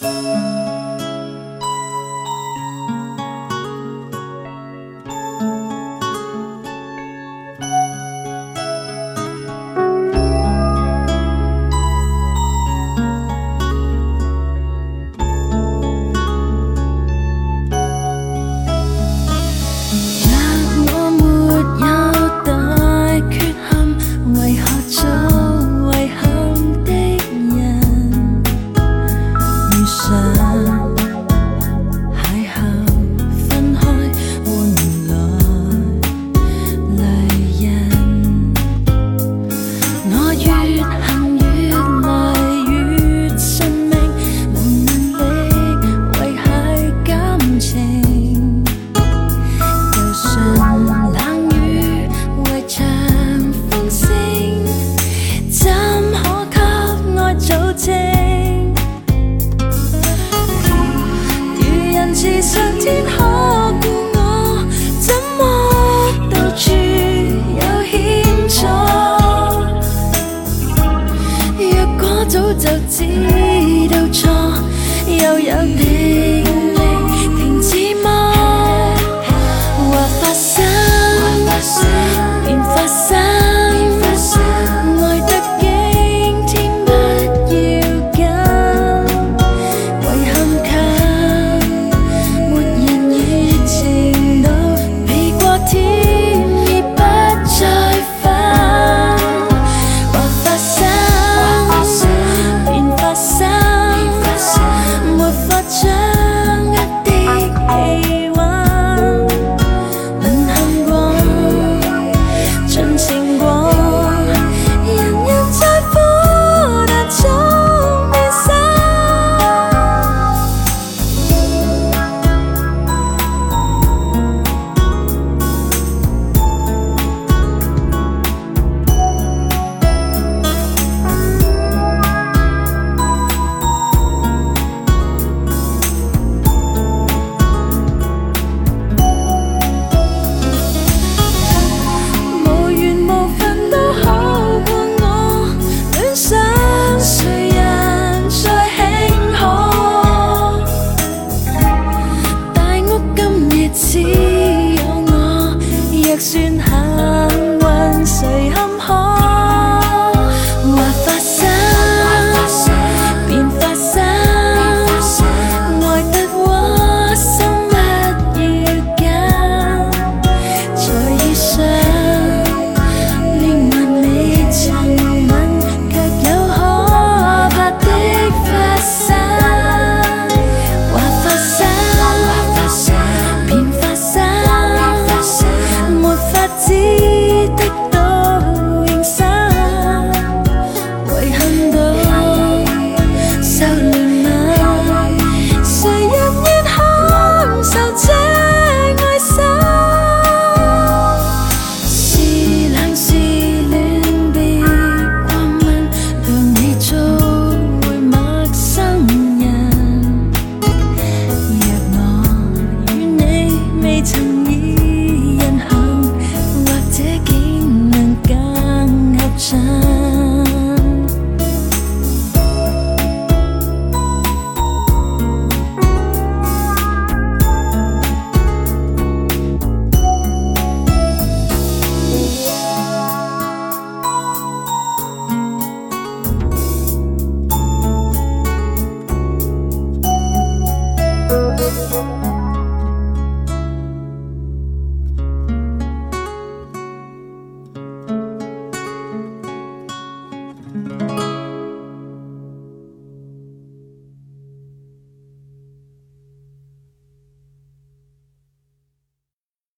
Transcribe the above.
Bye. 只 más.